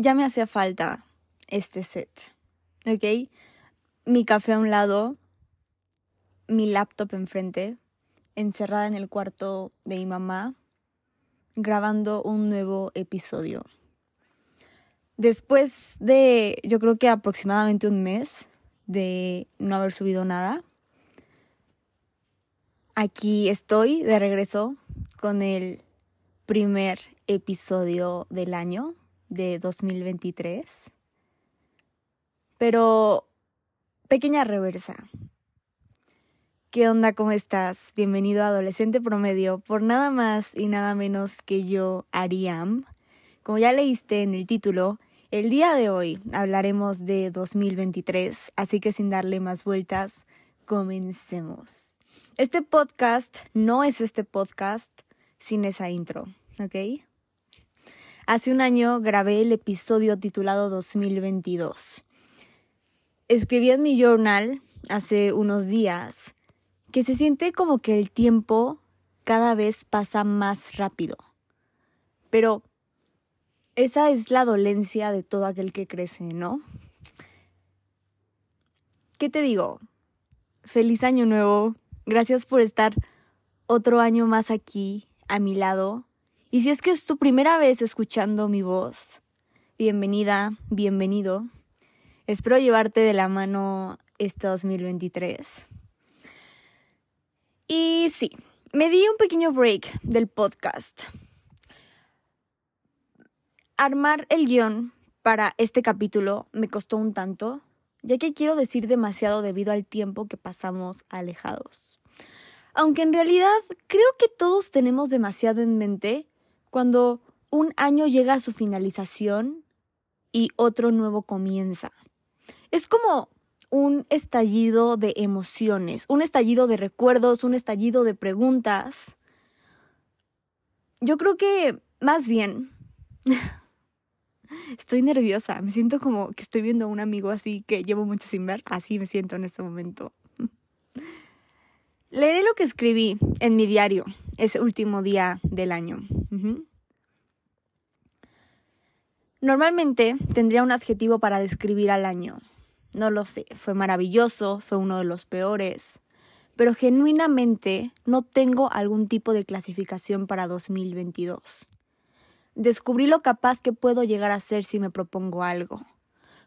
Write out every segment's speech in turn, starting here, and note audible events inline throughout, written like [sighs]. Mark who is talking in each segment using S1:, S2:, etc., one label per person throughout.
S1: ya me hacía falta este set, ¿ok? Mi café a un lado, mi laptop enfrente, encerrada en el cuarto de mi mamá, grabando un nuevo episodio. Después de, yo creo que aproximadamente un mes de no haber subido nada, aquí estoy de regreso con el primer episodio del año de 2023. Pero, pequeña reversa. ¿Qué onda? ¿Cómo estás? Bienvenido a Adolescente Promedio por nada más y nada menos que yo, Ariam. Como ya leíste en el título, el día de hoy hablaremos de 2023, así que sin darle más vueltas, comencemos. Este podcast no es este podcast sin esa intro, ¿ok? Hace un año grabé el episodio titulado 2022. Escribí en mi journal hace unos días que se siente como que el tiempo cada vez pasa más rápido. Pero esa es la dolencia de todo aquel que crece, ¿no? ¿Qué te digo? Feliz año nuevo. Gracias por estar otro año más aquí, a mi lado. Y si es que es tu primera vez escuchando mi voz, bienvenida, bienvenido. Espero llevarte de la mano este 2023. Y sí, me di un pequeño break del podcast. Armar el guion para este capítulo me costó un tanto, ya que quiero decir demasiado debido al tiempo que pasamos alejados. Aunque en realidad creo que todos tenemos demasiado en mente cuando un año llega a su finalización y otro nuevo comienza. Es como un estallido de emociones, un estallido de recuerdos, un estallido de preguntas. Yo creo que más bien [laughs] estoy nerviosa, me siento como que estoy viendo a un amigo así que llevo mucho sin ver, así me siento en este momento. Leeré lo que escribí en mi diario ese último día del año. Normalmente tendría un adjetivo para describir al año, no lo sé, fue maravilloso, fue uno de los peores, pero genuinamente no tengo algún tipo de clasificación para 2022. Descubrí lo capaz que puedo llegar a ser si me propongo algo.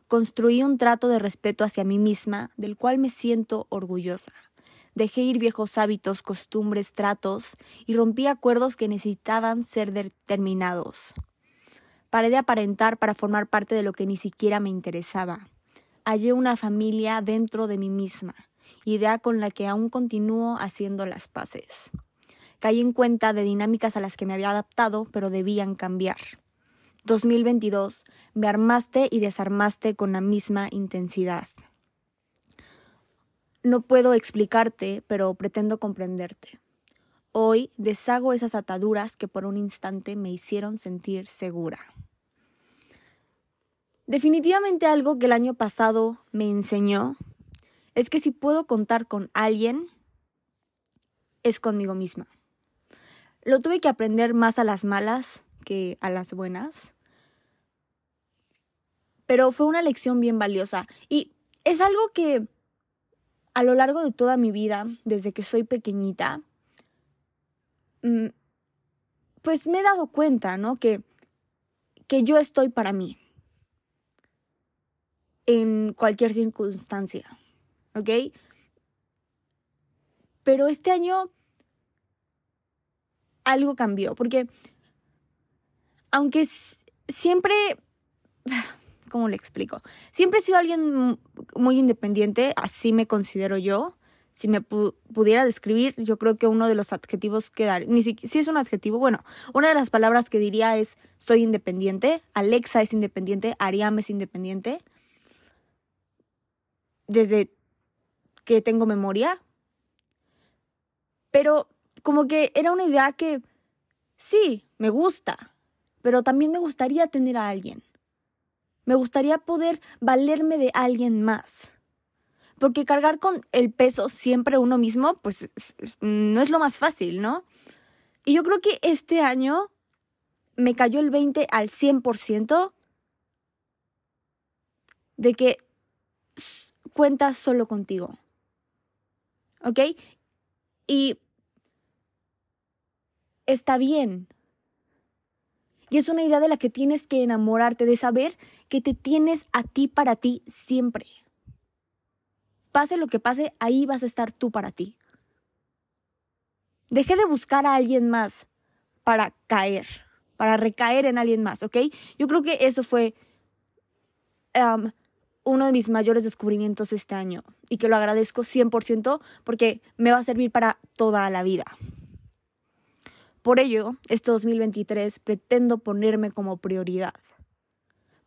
S1: Construí un trato de respeto hacia mí misma, del cual me siento orgullosa. Dejé ir viejos hábitos, costumbres, tratos y rompí acuerdos que necesitaban ser determinados. Paré de aparentar para formar parte de lo que ni siquiera me interesaba hallé una familia dentro de mí misma, idea con la que aún continúo haciendo las paces. Caí en cuenta de dinámicas a las que me había adaptado, pero debían cambiar. 2022, me armaste y desarmaste con la misma intensidad. No puedo explicarte, pero pretendo comprenderte. Hoy deshago esas ataduras que por un instante me hicieron sentir segura. Definitivamente algo que el año pasado me enseñó es que si puedo contar con alguien, es conmigo misma. Lo tuve que aprender más a las malas que a las buenas, pero fue una lección bien valiosa y es algo que a lo largo de toda mi vida, desde que soy pequeñita, pues me he dado cuenta, ¿no? Que, que yo estoy para mí en cualquier circunstancia, ¿ok? Pero este año algo cambió, porque aunque siempre, [sighs] ¿cómo le explico? Siempre he sido alguien muy independiente, así me considero yo. Si me pudiera describir, yo creo que uno de los adjetivos que dar, ni si, si es un adjetivo, bueno, una de las palabras que diría es soy independiente, Alexa es independiente, Ariam es independiente desde que tengo memoria. Pero como que era una idea que sí, me gusta, pero también me gustaría tener a alguien. Me gustaría poder valerme de alguien más. Porque cargar con el peso siempre uno mismo, pues no es lo más fácil, ¿no? Y yo creo que este año me cayó el 20 al 100% de que cuentas solo contigo. ¿Ok? Y está bien. Y es una idea de la que tienes que enamorarte, de saber que te tienes a ti para ti siempre. Pase lo que pase, ahí vas a estar tú para ti. Dejé de buscar a alguien más para caer, para recaer en alguien más, ¿ok? Yo creo que eso fue uno de mis mayores descubrimientos este año y que lo agradezco 100% porque me va a servir para toda la vida. Por ello, este 2023 pretendo ponerme como prioridad.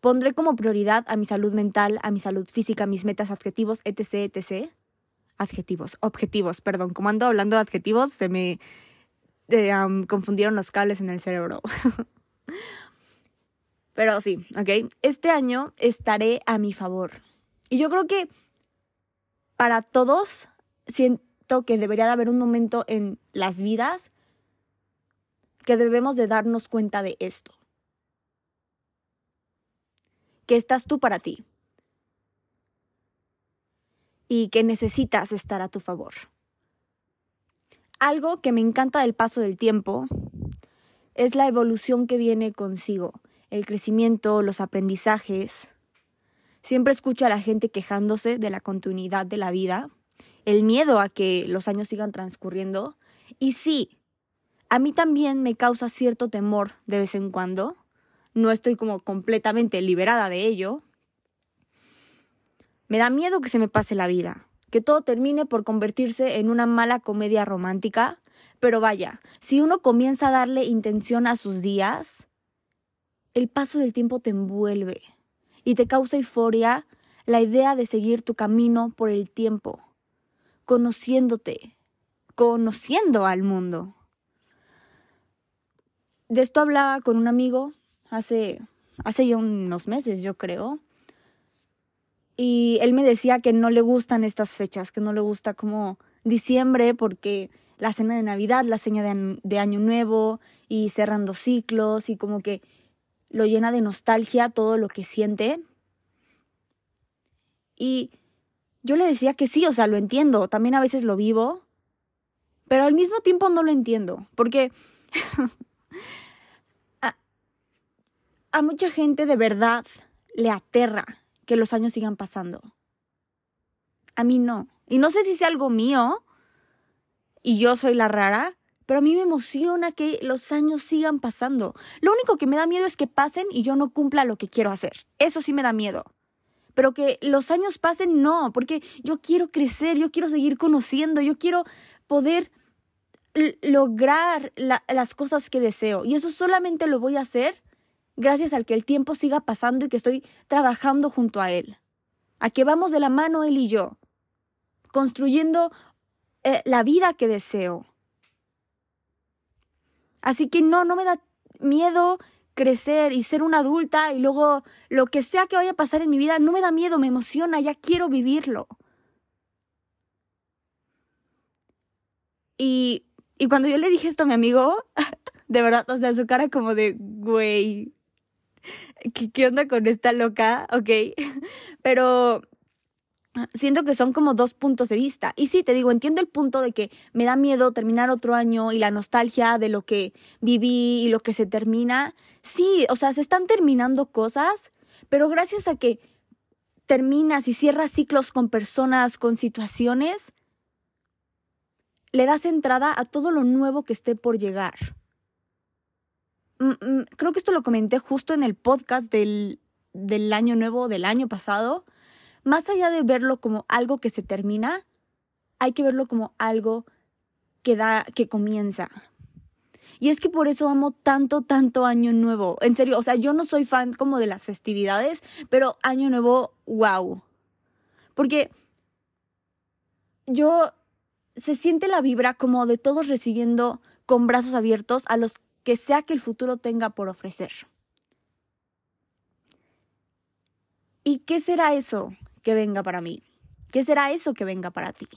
S1: Pondré como prioridad a mi salud mental, a mi salud física, mis metas, adjetivos, etc., etc. Adjetivos, objetivos, perdón. Como ando hablando de adjetivos, se me eh, confundieron los cables en el cerebro. [laughs] Pero sí, ¿ok? Este año estaré a mi favor. Y yo creo que para todos siento que debería de haber un momento en las vidas que debemos de darnos cuenta de esto. Que estás tú para ti. Y que necesitas estar a tu favor. Algo que me encanta del paso del tiempo es la evolución que viene consigo el crecimiento, los aprendizajes. Siempre escucho a la gente quejándose de la continuidad de la vida, el miedo a que los años sigan transcurriendo. Y sí, a mí también me causa cierto temor de vez en cuando. No estoy como completamente liberada de ello. Me da miedo que se me pase la vida, que todo termine por convertirse en una mala comedia romántica. Pero vaya, si uno comienza a darle intención a sus días, el paso del tiempo te envuelve y te causa euforia la idea de seguir tu camino por el tiempo, conociéndote, conociendo al mundo. De esto hablaba con un amigo hace, hace ya unos meses, yo creo. Y él me decía que no le gustan estas fechas, que no le gusta como diciembre porque la cena de Navidad, la cena de, de Año Nuevo y cerrando ciclos y como que lo llena de nostalgia todo lo que siente. Y yo le decía que sí, o sea, lo entiendo, también a veces lo vivo, pero al mismo tiempo no lo entiendo, porque [laughs] a, mucha gente de verdad le aterra que los años sigan pasando. A mí no. Y no sé si es algo mío y yo soy la rara, pero a mí me emociona que los años sigan pasando. Lo único que me da miedo es que pasen y yo no cumpla lo que quiero hacer. Eso sí me da miedo. Pero que los años pasen, no, porque yo quiero crecer, yo quiero seguir conociendo, yo quiero poder lograr las cosas que deseo. Y eso solamente lo voy a hacer gracias al que el tiempo siga pasando y que estoy trabajando junto a él. A que vamos de la mano él y yo, construyendo eh, la vida que deseo. Así que no, no me da miedo crecer y ser una adulta y luego lo que sea que vaya a pasar en mi vida, no me da miedo, me emociona, ya quiero vivirlo. Y, y cuando yo le dije esto a mi amigo, [laughs] de verdad, o sea, su cara como de, güey, ¿qué, qué onda con esta loca? Ok, pero siento que son como dos puntos de vista. Y sí, te digo, entiendo el punto de que me da miedo terminar otro año y la nostalgia de lo que viví y lo que se termina. Sí, o sea, se están terminando cosas, pero gracias a que terminas y cierras ciclos con personas, con situaciones, le das entrada a todo lo nuevo que esté por llegar. Mm, mm, creo que esto lo comenté justo en el podcast del, del año nuevo del año pasado más allá de verlo como algo que se termina, hay que verlo como algo que da, que comienza. Y es que por eso amo tanto, tanto Año Nuevo. En serio, o sea, yo no soy fan como de las festividades, pero Año Nuevo, wow. Porque yo se siente la vibra como de todos recibiendo con brazos abiertos a los que sea que el futuro tenga por ofrecer. ¿Y qué será eso? que venga para mí? ¿Qué será eso que venga para ti?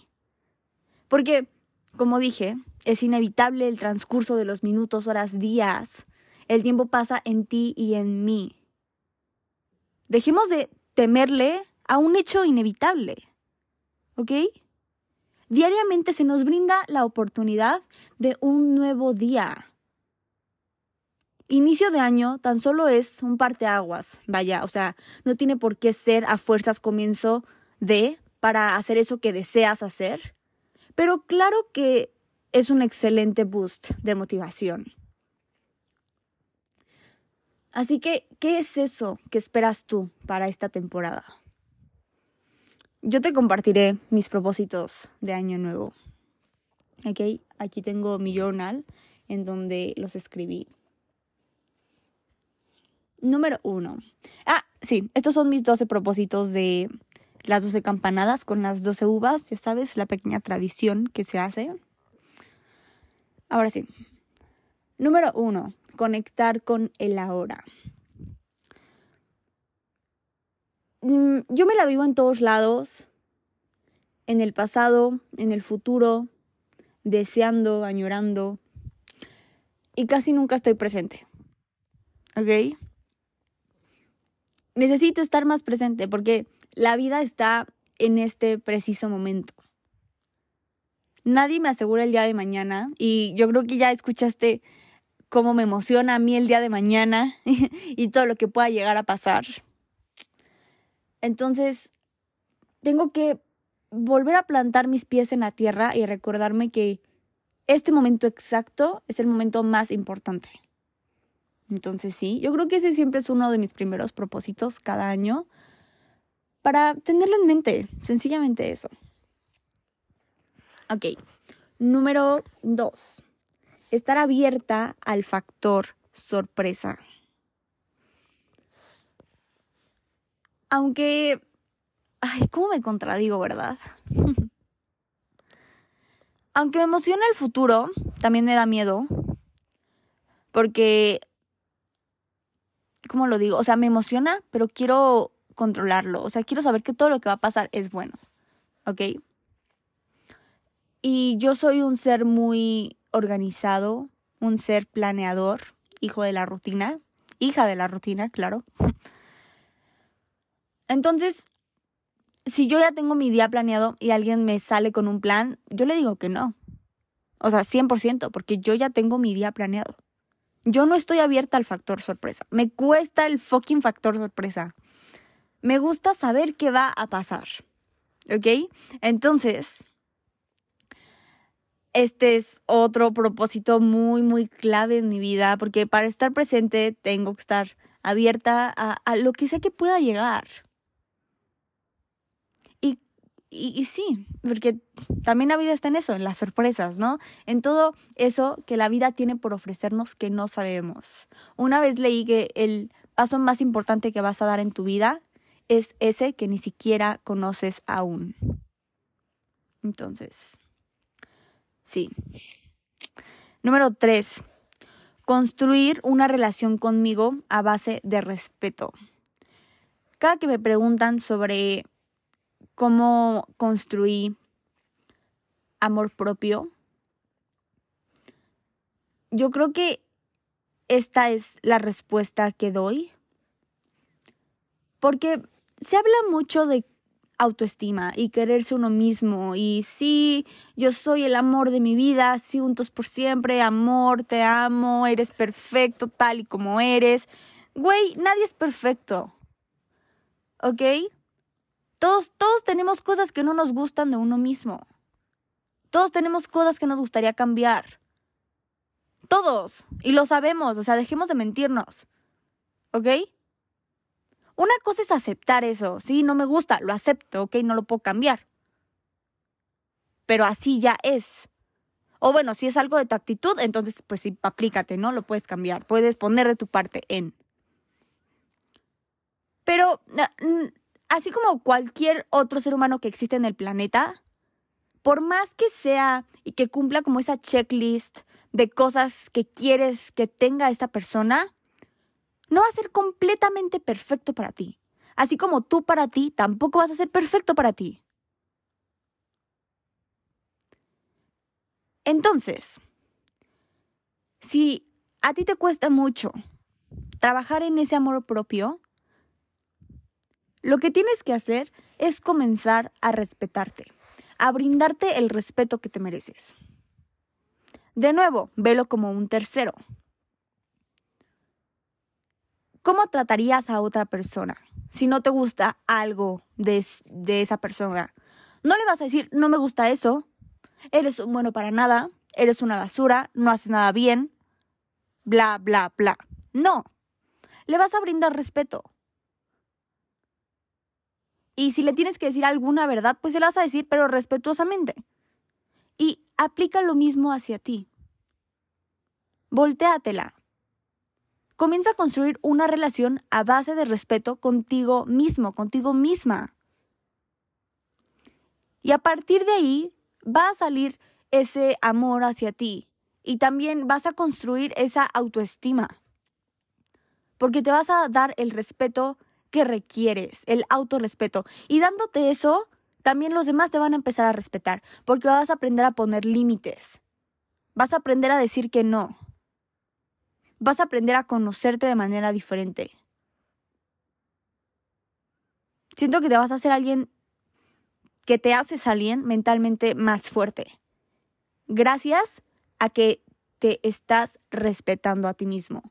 S1: Porque, como dije, es inevitable el transcurso de los minutos, horas, días. El tiempo pasa en ti y en mí. Dejemos de temerle a un hecho inevitable. ¿Ok? Diariamente se nos brinda la oportunidad de un nuevo día. Inicio de año tan solo es un parteaguas, vaya, o sea, no tiene por qué ser a fuerzas comienzo de para hacer eso que deseas hacer, pero claro que es un excelente boost de motivación. Así que, ¿qué es eso que esperas tú para esta temporada? Yo te compartiré mis propósitos de año nuevo. Okay, aquí tengo mi journal en donde los escribí. Número uno. Ah, sí, estos son mis 12 propósitos de las 12 campanadas con las 12 uvas, ya sabes, la pequeña tradición que se hace. Ahora sí. Número uno, conectar con el ahora. Mm, yo me la vivo en todos lados, en el pasado, en el futuro, deseando, añorando, y casi nunca estoy presente. ¿Ok? Necesito estar más presente porque la vida está en este preciso momento. Nadie me asegura el día de mañana y yo creo que ya escuchaste cómo me emociona a mí el día de mañana [laughs] y todo lo que pueda llegar a pasar. Entonces, tengo que volver a plantar mis pies en la tierra y recordarme que este momento exacto es el momento más importante. Entonces sí, yo creo que ese siempre es uno de mis primeros propósitos cada año para tenerlo en mente, sencillamente eso. Ok, número dos, estar abierta al factor sorpresa. Aunque, ay, ¿cómo me contradigo, verdad? [laughs] Aunque me emociona el futuro, también me da miedo, porque ¿cómo lo digo? O sea, me emociona, pero quiero controlarlo. O sea, quiero saber que todo lo que va a pasar es bueno. ¿Ok? Y yo soy un ser muy organizado, un ser planeador, hijo de la rutina, hija de la rutina, claro. Entonces, si yo ya tengo mi día planeado y alguien me sale con un plan, yo le digo que no. O sea, 100%, porque yo ya tengo mi día planeado. Yo no estoy abierta al factor sorpresa. Me cuesta el fucking factor sorpresa. Me gusta saber qué va a pasar. ¿Ok? Entonces, este es otro propósito muy, muy clave en mi vida, porque para estar presente tengo que estar abierta a, lo que sea que pueda llegar. Y, sí, porque también la vida está en eso, en las sorpresas, ¿no? En todo eso que la vida tiene por ofrecernos que no sabemos. Una vez leí que el paso más importante que vas a dar en tu vida es ese que ni siquiera conoces aún. Entonces, sí. Número tres, construir una relación conmigo a base de respeto. Cada que me preguntan sobre cómo construí amor propio. Yo creo que esta es la respuesta que doy. Porque se habla mucho de autoestima y quererse uno mismo. Y sí, yo soy el amor de mi vida, sí, juntos por siempre, amor, te amo, eres perfecto tal y como eres. Güey, nadie es perfecto. ¿Ok? Todos, todos tenemos cosas que no nos gustan de uno mismo. Todos tenemos cosas que nos gustaría cambiar. Todos. Y lo sabemos, o sea, dejemos de mentirnos. ¿Ok? Una cosa es aceptar eso. Sí, no me gusta, lo acepto, ¿ok? No lo puedo cambiar. Pero así ya es. O bueno, si es algo de tu actitud, entonces pues sí, aplícate, ¿no? Lo puedes cambiar. Puedes poner de tu parte en. Pero así como cualquier otro ser humano que existe en el planeta, por más que sea y que cumpla como esa checklist de cosas que quieres que tenga esta persona, no va a ser completamente perfecto para ti. Así como tú para ti tampoco vas a ser perfecto para ti. Entonces, si a ti te cuesta mucho trabajar en ese amor propio, Lo que tienes que hacer es comenzar a respetarte, a brindarte el respeto que te mereces. De nuevo, velo como un tercero. ¿Cómo tratarías a otra persona si no te gusta algo de, esa persona? No le vas a decir, no me gusta eso, eres un bueno para nada, eres una basura, no haces nada bien, bla, bla, bla. No, le vas a brindar respeto. Y si le tienes que decir alguna verdad, pues se la vas a decir, pero respetuosamente. Y aplica lo mismo hacia ti. Voltéatela. Comienza a construir una relación a base de respeto contigo mismo, contigo misma. Y a partir de ahí va a salir ese amor hacia ti y también vas a construir esa autoestima. Porque te vas a dar el respeto que requieres, el autorrespeto. Y dándote eso, también los demás te van a empezar a respetar, porque vas a aprender a poner límites. Vas a aprender a decir que no. Vas a aprender a conocerte de manera diferente. Siento que te vas a hacer alguien que te haces alguien mentalmente más fuerte. Gracias a que te estás respetando a ti mismo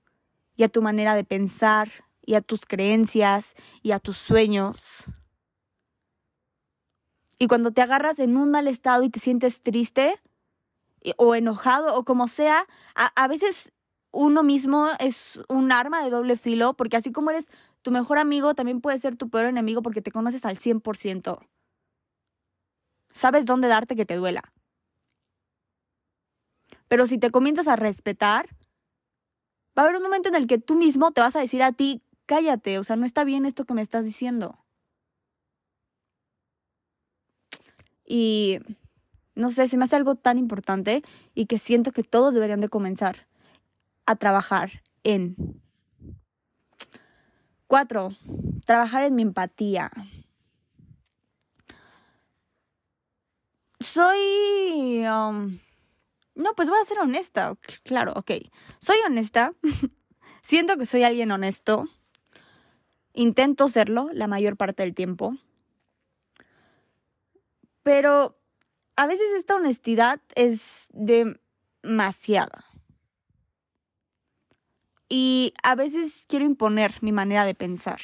S1: y a tu manera de pensar, y a tus creencias y a tus sueños. Y cuando te agarras en un mal estado y te sientes triste o enojado o como sea, a, veces uno mismo es un arma de doble filo, porque así como eres tu mejor amigo, también puede ser tu peor enemigo porque te conoces al 100%. Sabes dónde darte que te duela. Pero si te comienzas a respetar, va a haber un momento en el que tú mismo te vas a decir a ti cállate, o sea, no está bien esto que me estás diciendo. Y no sé, se me hace algo tan importante y que siento que todos deberían de comenzar a trabajar en. Cuatro, trabajar en mi empatía. Soy... Um, no, pues voy a ser honesta. Claro, ok. Soy honesta. [laughs] Siento que soy alguien honesto. Intento serlo la mayor parte del tiempo. Pero a veces esta honestidad es demasiada. Y a veces quiero imponer mi manera de pensar,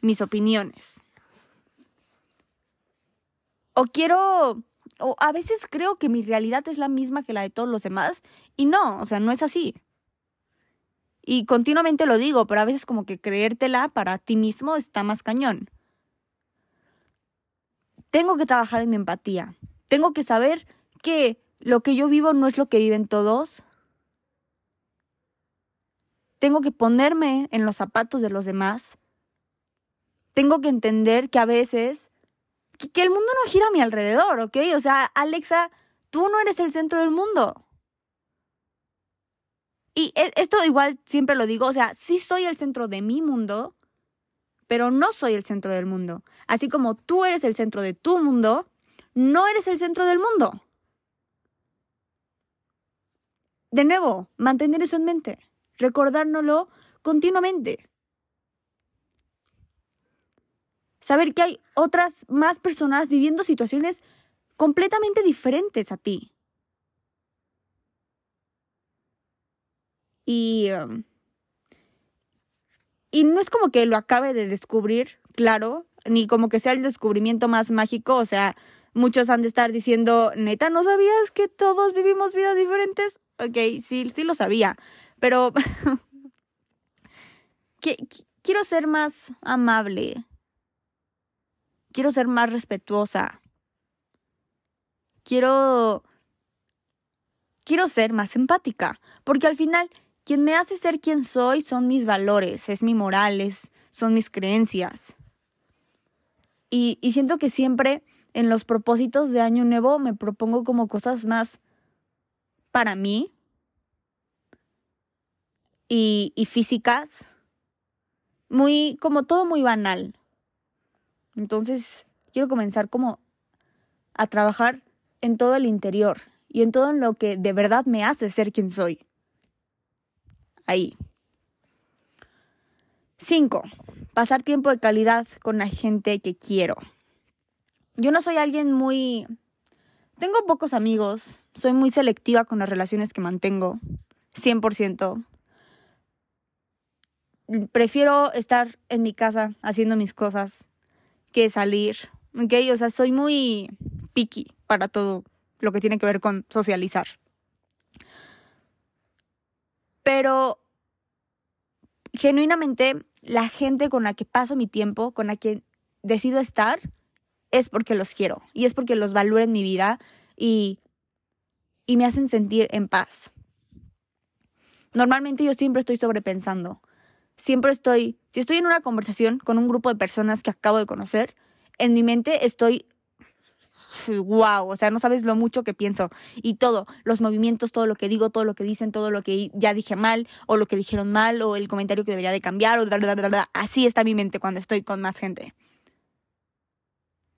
S1: mis opiniones. O quiero, o a veces creo que mi realidad es la misma que la de todos los demás y no, o sea, no es así. Y continuamente lo digo, pero a veces como que creértela para ti mismo está más cañón. Tengo que trabajar en mi empatía. Tengo que saber que lo que yo vivo no es lo que viven todos. Tengo que ponerme en los zapatos de los demás. Tengo que entender que a veces que, el mundo no gira a mi alrededor, ¿ok? O sea, Alexa, tú no eres el centro del mundo. Y e, esto igual siempre lo digo, o sea, sí soy el centro de mi mundo, pero no soy el centro del mundo. Así como tú eres el centro de tu mundo, no eres el centro del mundo. De nuevo, mantener eso en mente, recordárnoslo continuamente. Saber que hay otras más personas viviendo situaciones completamente diferentes a ti. Y, y no es como que lo acabe de descubrir, claro, ni como que sea el descubrimiento más mágico, o sea, muchos han de estar diciendo, neta, ¿no sabías que todos vivimos vidas diferentes? Ok, sí, sí lo sabía, pero [laughs] quiero ser más amable, quiero ser más respetuosa, quiero, quiero ser más empática, porque al final quien me hace ser quien soy son mis valores, es mi moral, son mis creencias. Y, y siento que siempre en los propósitos de Año Nuevo me propongo como cosas más para mí y, y físicas, muy, como todo muy banal. Entonces, quiero comenzar como a trabajar en todo el interior y en todo lo que de verdad me hace ser quien soy ahí. Cinco, pasar tiempo de calidad con la gente que quiero. Yo no soy alguien muy... Tengo pocos amigos, soy muy selectiva con las relaciones que mantengo, 100%. Prefiero estar en mi casa haciendo mis cosas que salir, ¿ok? O sea, soy muy picky para todo lo que tiene que ver con socializar. Pero genuinamente la gente con la que paso mi tiempo, con la que decido estar, es porque los quiero y es porque los valoro en mi vida y, y me hacen sentir en paz. Normalmente yo siempre estoy sobrepensando. Siempre estoy, si estoy en una conversación con un grupo de personas que acabo de conocer, en mi mente estoy wow, o sea, no sabes lo mucho que pienso. Y todo, los movimientos, todo lo que digo, todo lo que dicen, todo lo que ya dije mal, o lo que dijeron mal, o el comentario que debería de cambiar, o bla, bla, bla, bla. Así está mi mente cuando estoy con más gente.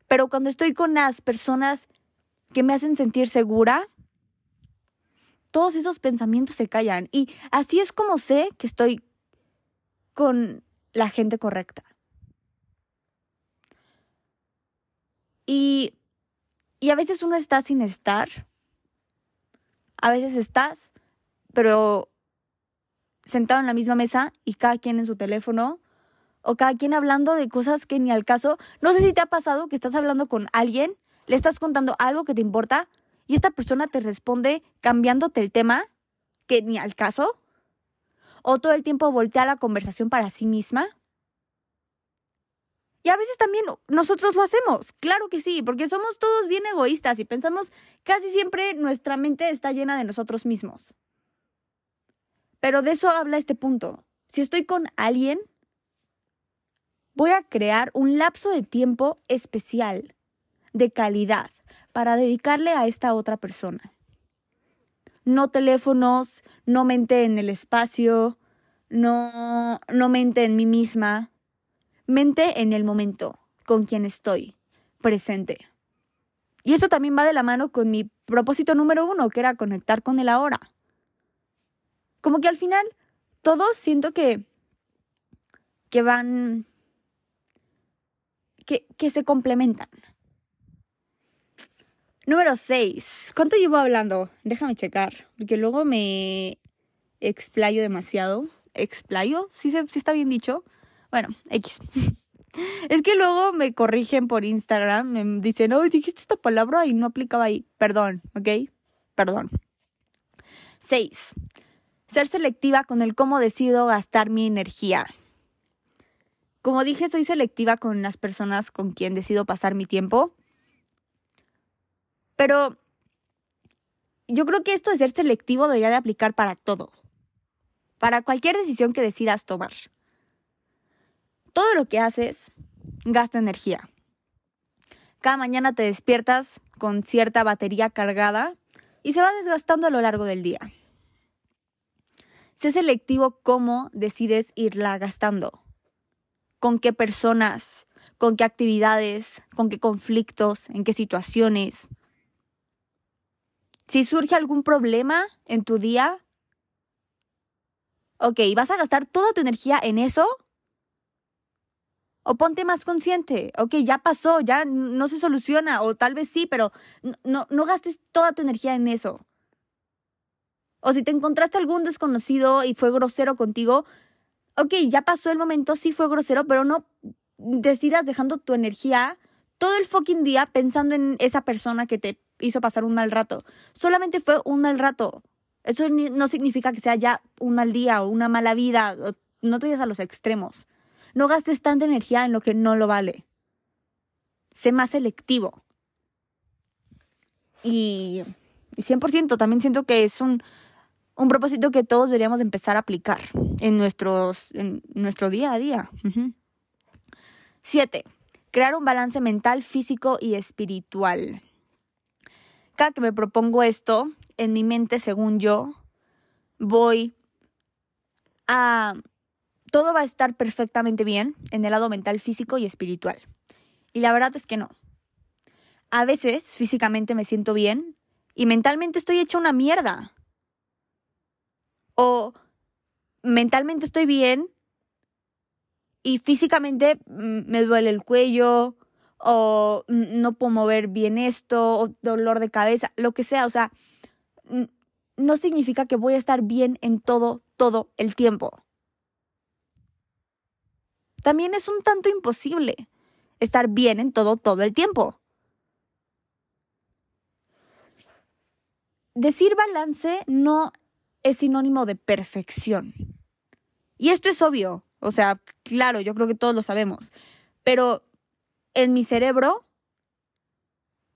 S1: Pero cuando estoy con las personas que me hacen sentir segura, todos esos pensamientos se callan. Y así es como sé que estoy con la gente correcta. Y y a veces uno está sin estar. A veces estás, pero sentado en la misma mesa y cada quien en su teléfono o cada quien hablando de cosas que ni al caso. No sé si te ha pasado que estás hablando con alguien, le estás contando algo que te importa y esta persona te responde cambiándote el tema que ni al caso. O todo el tiempo voltea la conversación para sí misma. Y a veces también nosotros lo hacemos, claro que sí, porque somos todos bien egoístas y pensamos casi siempre nuestra mente está llena de nosotros mismos. Pero de eso habla este punto. Si estoy con alguien, voy a crear un lapso de tiempo especial, de calidad, para dedicarle a esta otra persona. No teléfonos, no mente en el espacio, no, no mente en mí misma, mente en el momento, con quien estoy, presente. Y eso también va de la mano con mi propósito número uno, que era conectar con el ahora. Como que al final, todos siento que, que van, que, que se complementan. Número 6. ¿Cuánto llevo hablando? Déjame checar, porque luego me explayo demasiado. ¿Explayo? ¿Sí, ¿Sí está bien dicho? Bueno, X. [laughs] Es que luego me corrigen por Instagram, me dicen, oh, dijiste esta palabra y no aplicaba ahí. Perdón, ¿ok? Perdón. 6. Ser selectiva con el cómo decido gastar mi energía. Como dije, soy selectiva con las personas con quien decido pasar mi tiempo. Pero yo creo que esto de ser selectivo debería de aplicar para todo. Para cualquier decisión que decidas tomar. Todo lo que haces gasta energía. Cada mañana te despiertas con cierta batería cargada y se va desgastando a lo largo del día. Sé selectivo cómo decides irla gastando. Con qué personas, con qué actividades, con qué conflictos, en qué situaciones. Si surge algún problema en tu día, ok, ¿vas a gastar toda tu energía en eso? O ponte más consciente, ok, ya pasó, ya no se soluciona, o tal vez sí, pero no, no gastes toda tu energía en eso. O si te encontraste algún desconocido y fue grosero contigo, ok, ya pasó el momento, sí fue grosero, pero no decidas dejando tu energía todo el fucking día pensando en esa persona que te hizo pasar un mal rato. Solamente fue un mal rato. Eso no significa que sea ya un mal día o una mala vida. No te vayas a los extremos. No gastes tanta energía en lo que no lo vale. Sé más selectivo. Y, 100% también siento que es un, un propósito que todos deberíamos empezar a aplicar en, nuestros, en nuestro día a día. Siete, crear un balance mental, físico y espiritual. Cada que me propongo esto, en mi mente, según yo, voy a todo va a estar perfectamente bien en el lado mental, físico y espiritual. Y la verdad es que no. A veces físicamente me siento bien y mentalmente estoy hecha una mierda. O mentalmente estoy bien y físicamente mm, me duele el cuello o no puedo mover bien esto o dolor de cabeza, lo que sea, o sea, no significa que voy a estar bien en todo, todo el tiempo. También es un tanto imposible estar bien en todo, todo el tiempo. Decir balance no es sinónimo de perfección. Y esto es obvio, o sea, claro, yo creo que todos lo sabemos, pero en mi cerebro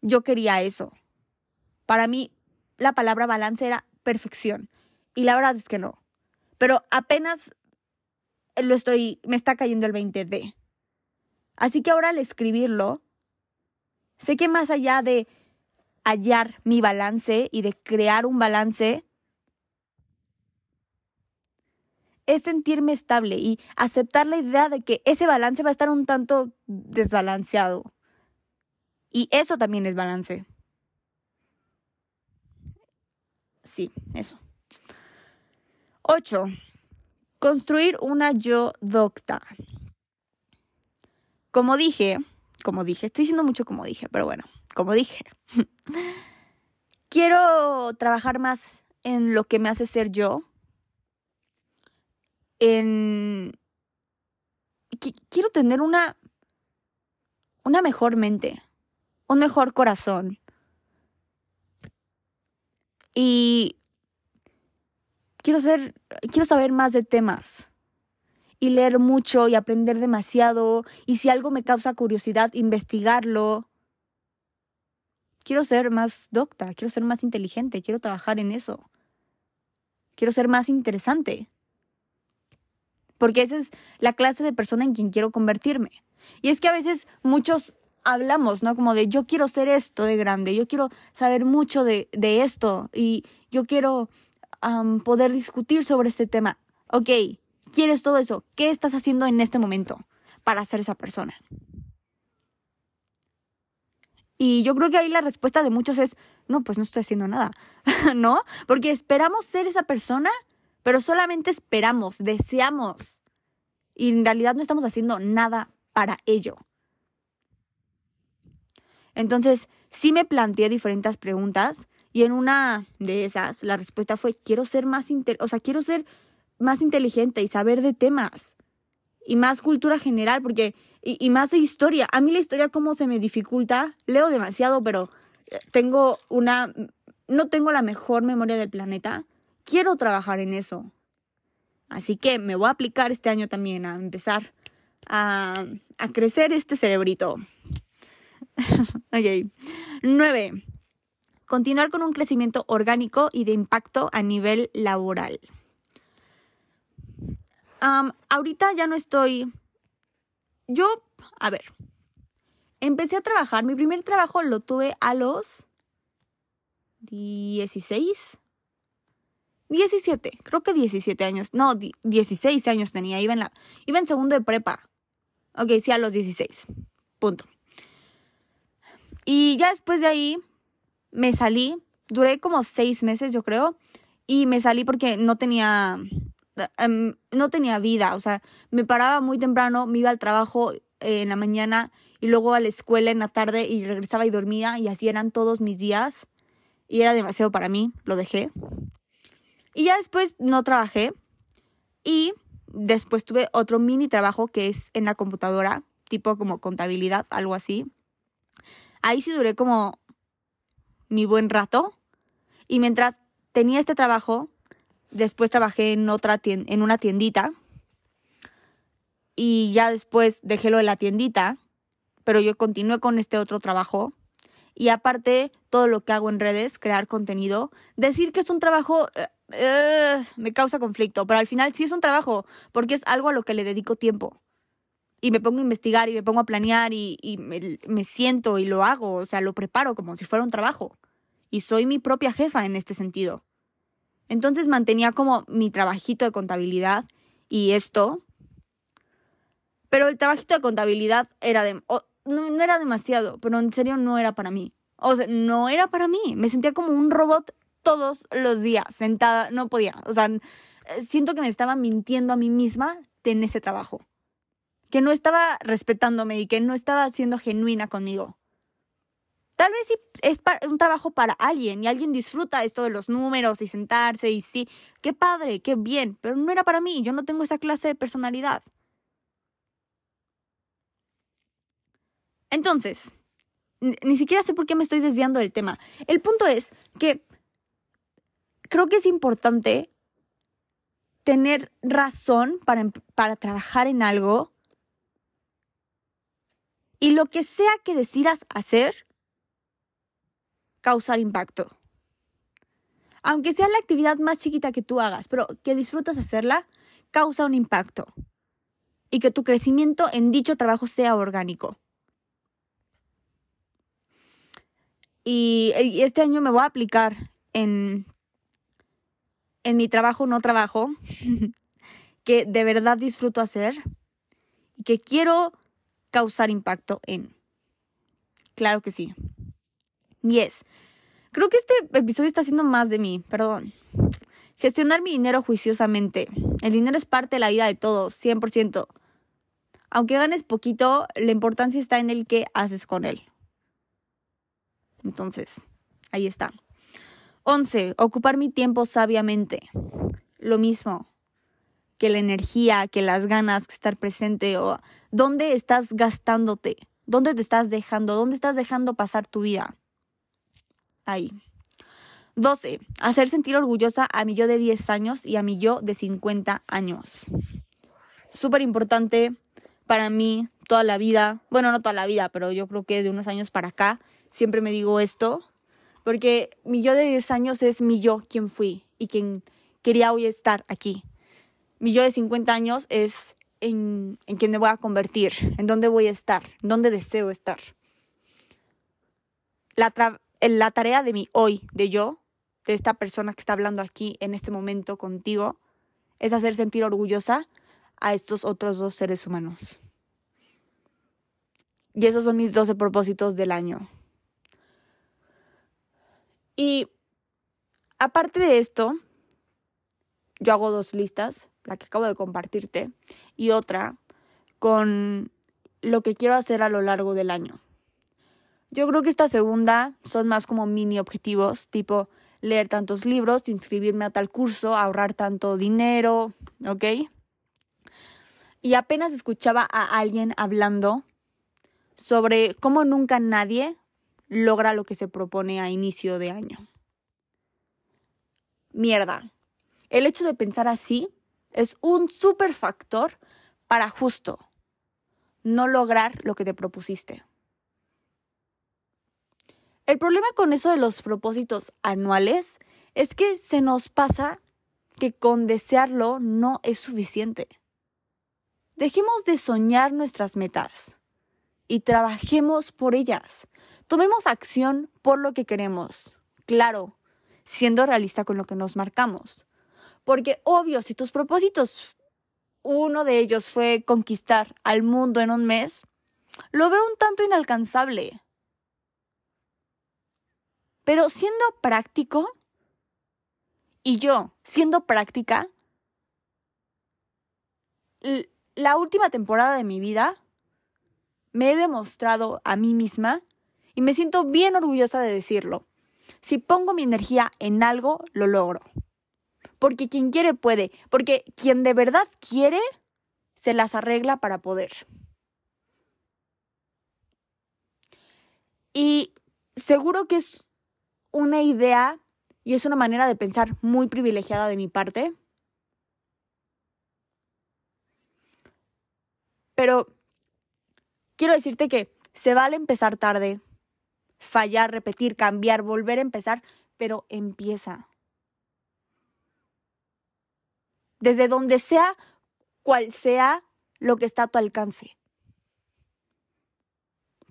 S1: yo quería eso. Para mí la palabra balance era perfección y la verdad es que no. Pero apenas lo estoy, me está cayendo el 20D. Así que ahora al escribirlo, sé que más allá de hallar mi balance y de crear un balance, es sentirme estable y aceptar la idea de que ese balance va a estar un tanto desbalanceado. Y eso también es balance. Sí, eso. 8. Construir una yo docta. Como dije, como dije, estoy diciendo mucho como dije, pero bueno, como dije. [laughs] Quiero trabajar más en lo que me hace ser yo, en... Quiero tener una... una mejor mente, un mejor corazón. Y quiero ser, quiero saber más de temas y leer mucho y aprender demasiado y si algo me causa curiosidad, investigarlo. Quiero ser más docta, quiero ser más inteligente, quiero trabajar en eso. Quiero ser más interesante porque esa es la clase de persona en quien quiero convertirme. Y es que a veces muchos hablamos, ¿no? Como de yo quiero ser esto de grande, yo quiero saber mucho de, esto y yo quiero poder discutir sobre este tema. Ok, quieres todo eso, ¿qué estás haciendo en este momento para ser esa persona? Y yo creo que ahí la respuesta de muchos es, no, pues no estoy haciendo nada, [laughs] ¿no? Porque esperamos ser esa persona pero solamente esperamos, deseamos y en realidad no estamos haciendo nada para ello. Entonces, sí me planteé diferentes preguntas y en una de esas la respuesta fue quiero ser más o sea, quiero ser más inteligente y saber de temas y más cultura general porque y, más de historia. A mí la historia cómo se me dificulta, leo demasiado, pero eh, tengo una no tengo la mejor memoria del planeta quiero trabajar en eso. Así que me voy a aplicar este año también a empezar a, crecer este cerebrito. [laughs] ok. Nueve. Continuar con un crecimiento orgánico y de impacto a nivel laboral. ahorita ya no estoy... Yo, a ver, empecé a trabajar, mi primer trabajo lo tuve a los 16, 17, creo que 17 años, no, 16 años tenía, iba en, la, iba en segundo de prepa. Ok, sí, a los 16, punto. Y ya después de ahí me salí, duré como seis meses yo creo, y me salí porque no tenía, em, no tenía vida, o sea, me paraba muy temprano, me iba al trabajo eh, en la mañana y luego a la escuela en la tarde y regresaba y dormía y así eran todos mis días y era demasiado para mí, lo dejé. Y ya después no trabajé y después tuve otro mini trabajo que es en la computadora, tipo como contabilidad, algo así. Ahí sí duré como mi buen rato. Y mientras tenía este trabajo, después trabajé en otra en una tiendita. Y ya después dejé lo de la tiendita, pero yo continué con este otro trabajo. Y aparte, todo lo que hago en redes, crear contenido, decir que es un trabajo eh, me causa conflicto, pero al final sí es un trabajo, porque es algo a lo que le dedico tiempo. Y me pongo a investigar y me pongo a planear y, me, siento y lo hago, o sea, lo preparo como si fuera un trabajo. Y soy mi propia jefa en este sentido. Entonces mantenía como mi trabajito de contabilidad y esto. Pero el trabajito de contabilidad era de... no, no era demasiado, pero en serio no era para mí. O sea, no era para mí. Me sentía como un robot todos los días, sentada, no podía. O sea, siento que me estaba mintiendo a mí misma en ese trabajo. Que no estaba respetándome y que no estaba siendo genuina conmigo. Tal vez sí es un trabajo para alguien y alguien disfruta esto de los números y sentarse y sí, qué padre, qué bien, pero no era para mí, yo no tengo esa clase de personalidad. Entonces, ni siquiera sé por qué me estoy desviando del tema. El punto es que creo que es importante tener razón para, para trabajar en algo y lo que sea que decidas hacer, causar impacto. Aunque sea la actividad más chiquita que tú hagas, pero que disfrutas hacerla, causa un impacto. Y que tu crecimiento en dicho trabajo sea orgánico. Y este año me voy a aplicar en, en mi trabajo, no trabajo, [laughs] que de verdad disfruto hacer y que quiero causar impacto en. Claro que sí. 10. Creo que este episodio está haciendo más de mí, perdón. Gestionar mi dinero juiciosamente. El dinero es parte de la vida de todos, 100%. Aunque ganes poquito, la importancia está en el que haces con él. Entonces, ahí está. 11. Ocupar mi tiempo sabiamente. Lo mismo que la energía, que las ganas, que estar presente o dónde estás gastándote, dónde te estás dejando, dónde estás dejando pasar tu vida. Ahí. 12. Hacer sentir orgullosa a mi yo de 10 años y a mi yo de 50 años. Súper importante para mí toda la vida. Bueno, no toda la vida, pero yo creo que de unos años para acá siempre me digo esto, porque mi yo de 10 años es mi yo, quien fui y quien quería hoy estar aquí. Mi yo de 50 años es en, quien me voy a convertir, en dónde voy a estar, en dónde deseo estar. La, la tarea de mi hoy, de yo, de esta persona que está hablando aquí en este momento contigo, es hacer sentir orgullosa a estos otros dos seres humanos. Y esos son mis 12 propósitos del año. Y aparte de esto, yo hago dos listas, la que acabo de compartirte, y otra con lo que quiero hacer a lo largo del año. Yo creo que esta segunda son más como mini objetivos, tipo leer tantos libros, inscribirme a tal curso, ahorrar tanto dinero, ¿ok? Y apenas escuchaba a alguien hablando sobre cómo nunca nadie logra lo que se propone a inicio de año. Mierda. El hecho de pensar así es un super factor para justo no lograr lo que te propusiste. El problema con eso de los propósitos anuales es que se nos pasa que con desearlo no es suficiente. Dejemos de soñar nuestras metas y trabajemos por ellas. Tomemos acción por lo que queremos. Claro, siendo realista con lo que nos marcamos. Porque obvio, si tus propósitos, uno de ellos fue conquistar al mundo en un mes, lo veo un tanto inalcanzable. Pero siendo práctico, y yo siendo práctica, la última temporada de mi vida me he demostrado a mí misma y me siento bien orgullosa de decirlo. Si pongo mi energía en algo, lo logro. Porque quien quiere puede, porque quien de verdad quiere, se las arregla para poder. Y seguro que es una idea y es una manera de pensar muy privilegiada de mi parte. Pero quiero decirte que se vale empezar tarde, fallar, repetir, cambiar, volver a empezar, pero empieza. Desde donde sea, cual sea lo que está a tu alcance.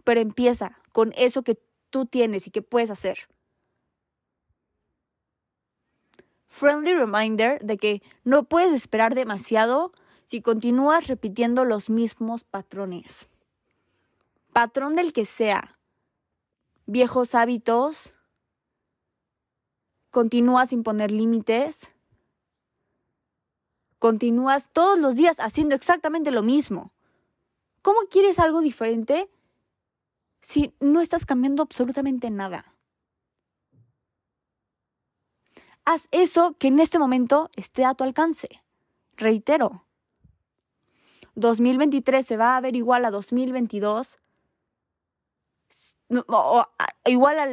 S1: Pero empieza con eso que tú tienes y que puedes hacer. Friendly reminder de que no puedes esperar demasiado si continúas repitiendo los mismos patrones. Patrón del que sea, viejos hábitos, continúas sin poner límites, continúas todos los días haciendo exactamente lo mismo. ¿Cómo quieres algo diferente si no estás cambiando absolutamente nada? Haz eso que en este momento esté a tu alcance. Reitero, 2023 se va a ver igual a 2022, igual a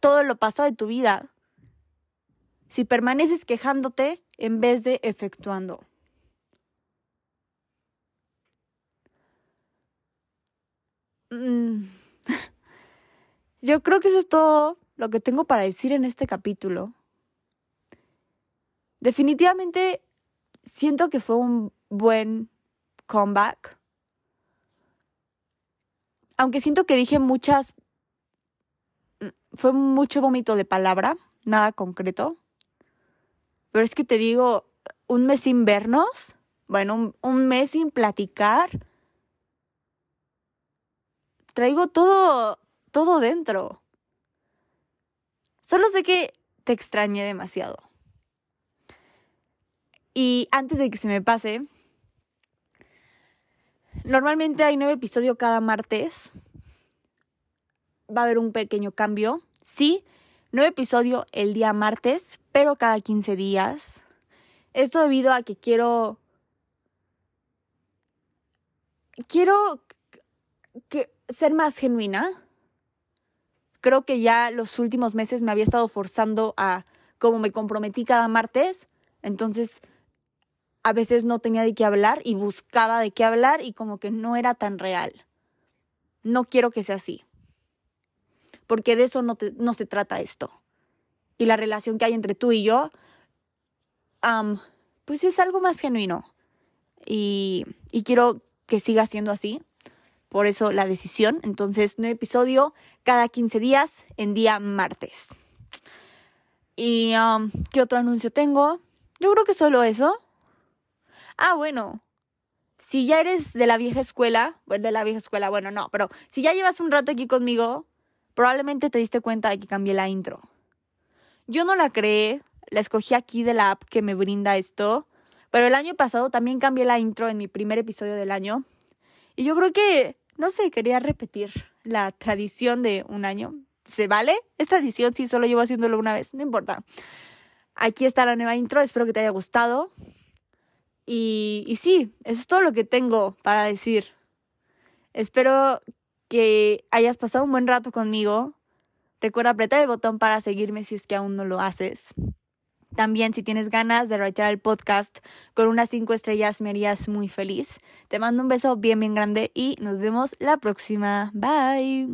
S1: todo lo pasado de tu vida, si permaneces quejándote en vez de efectuando. Mm. [laughs] Yo creo que eso es todo lo que tengo para decir en este capítulo. Definitivamente siento que fue un buen comeback. Aunque siento que dije muchas... Fue mucho vómito de palabra, nada concreto. Pero es que te digo, un mes sin vernos, bueno, un, un mes sin platicar. Traigo todo, todo dentro. Solo sé que te extrañé demasiado. Y antes de que se me pase, normalmente hay nueve episodios cada martes. Va a haber un pequeño cambio. Sí, nueve episodios el día martes, pero cada 15 días. Esto debido a que quiero... Quiero ser más genuina. Creo que ya los últimos meses me había estado forzando a, como me comprometí cada martes, entonces a veces no tenía de qué hablar y buscaba de qué hablar y como que no era tan real. No quiero que sea así. Porque de eso no, se trata esto. Y la relación que hay entre tú y yo, pues es algo más genuino. Y, quiero que siga siendo así. Por eso la decisión. Entonces, un episodio cada 15 días en día martes. ¿Y qué otro anuncio tengo? Yo creo que solo eso. Ah, bueno, si ya eres de la vieja escuela, de la vieja escuela, bueno, no, pero si ya llevas un rato aquí conmigo, probablemente te diste cuenta de que cambié la intro. Yo no la creé, la escogí aquí de la app que me brinda esto, pero el año pasado también cambié la intro en mi primer episodio del año. Y yo creo que, no sé, quería repetir la tradición de un año. ¿Se vale? Es tradición, sí, solo llevo haciéndolo una vez, no importa. Aquí está la nueva intro, espero que te haya gustado. Y, y sí, eso es todo lo que tengo para decir. Espero que hayas pasado un buen rato conmigo. Recuerda apretar el botón para seguirme si es que aún no lo haces. También si tienes ganas de retirar el podcast con unas cinco estrellas me harías muy feliz. Te mando un beso bien bien grande y nos vemos la próxima. Bye.